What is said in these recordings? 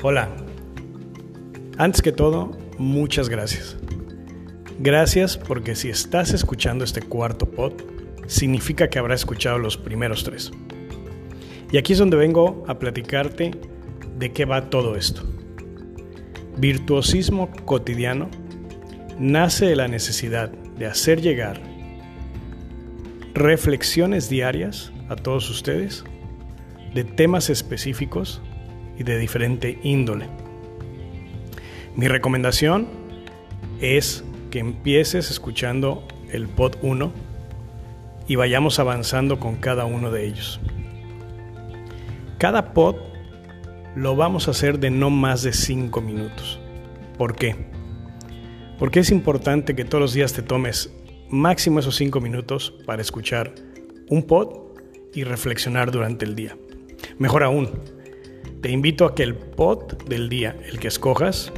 Hola. Antes que todo, muchas gracias. Gracias porque si estás escuchando este cuarto pod, significa que habrás escuchado los primeros tres. Y aquí es donde vengo a platicarte de qué va todo esto. Virtuosismo cotidiano nace de la necesidad de hacer llegar reflexiones diarias a todos ustedes de temas específicos y de diferente índole. Mi recomendación es que empieces escuchando el pod 1 y vayamos avanzando con cada uno de ellos. Cada pod lo vamos a hacer de no más de 5 minutos. ¿Por qué? Porque es importante que todos los días te tomes máximo esos 5 minutos para escuchar un pod y reflexionar durante el día. Mejor aún, te invito a que el pod del día, el que escojas,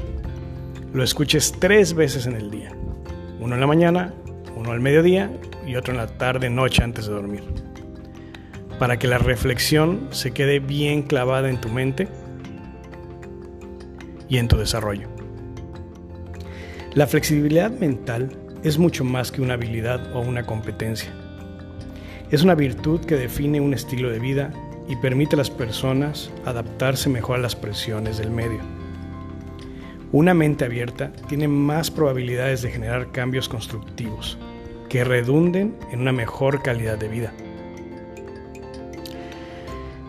lo escuches tres veces en el día. Uno en la mañana, uno al mediodía y otro en la tarde, noche antes de dormir. Para que la reflexión se quede bien clavada en tu mente y en tu desarrollo. La flexibilidad mental es mucho más que una habilidad o una competencia. Es una virtud que define un estilo de vida y permite a las personas adaptarse mejor a las presiones del medio. Una mente abierta tiene más probabilidades de generar cambios constructivos que redunden en una mejor calidad de vida.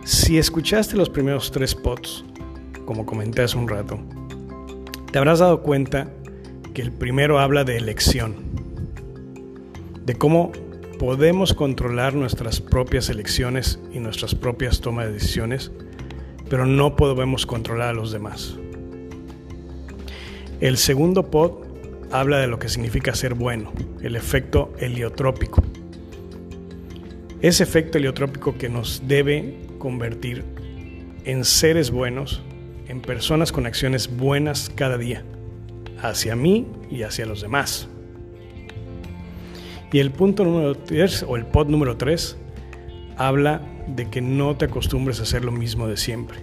Si escuchaste los primeros tres pods, como comenté hace un rato, te habrás dado cuenta que el primero habla de elección, de cómo podemos controlar nuestras propias elecciones y nuestras propias tomas de decisiones, pero no podemos controlar a los demás. El segundo pod habla de lo que significa ser bueno, el efecto heliotrópico. Ese efecto heliotrópico que nos debe convertir en seres buenos, en personas con acciones buenas cada día, hacia mí y hacia los demás. Y el punto número 3, o el pod número 3, habla de que no te acostumbres a hacer lo mismo de siempre.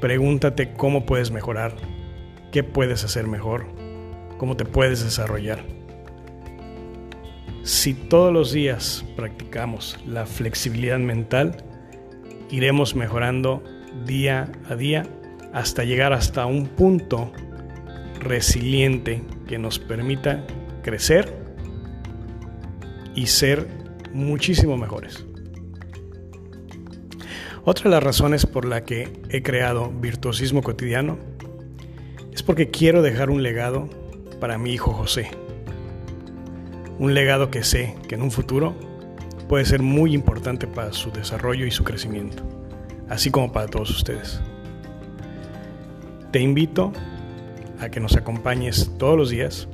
Pregúntate cómo puedes mejorar, qué puedes hacer mejor, cómo te puedes desarrollar. Si todos los días practicamos la flexibilidad mental, iremos mejorando día a día hasta llegar hasta un punto resiliente que nos permita crecer y ser muchísimo mejores. Otra de las razones por la que he creado Virtuosismo Cotidiano es porque quiero dejar un legado para mi hijo José. Un legado que sé que en un futuro puede ser muy importante para su desarrollo y su crecimiento, así como para todos ustedes. Te invito a que nos acompañes todos los días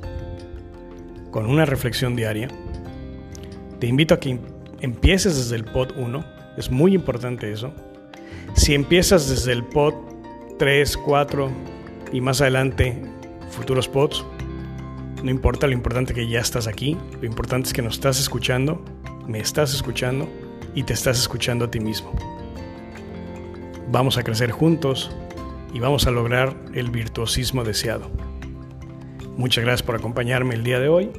con una reflexión diaria. Te invito a que empieces desde el pod 1, es muy importante eso. Si empiezas desde el pod 3, 4 y más adelante futuros pods, no importa, lo importante que ya estás aquí, lo importante es que nos estás escuchando, me estás escuchando y te estás escuchando a ti mismo. Vamos a crecer juntos y vamos a lograr el virtuosismo deseado. Muchas gracias por acompañarme el día de hoy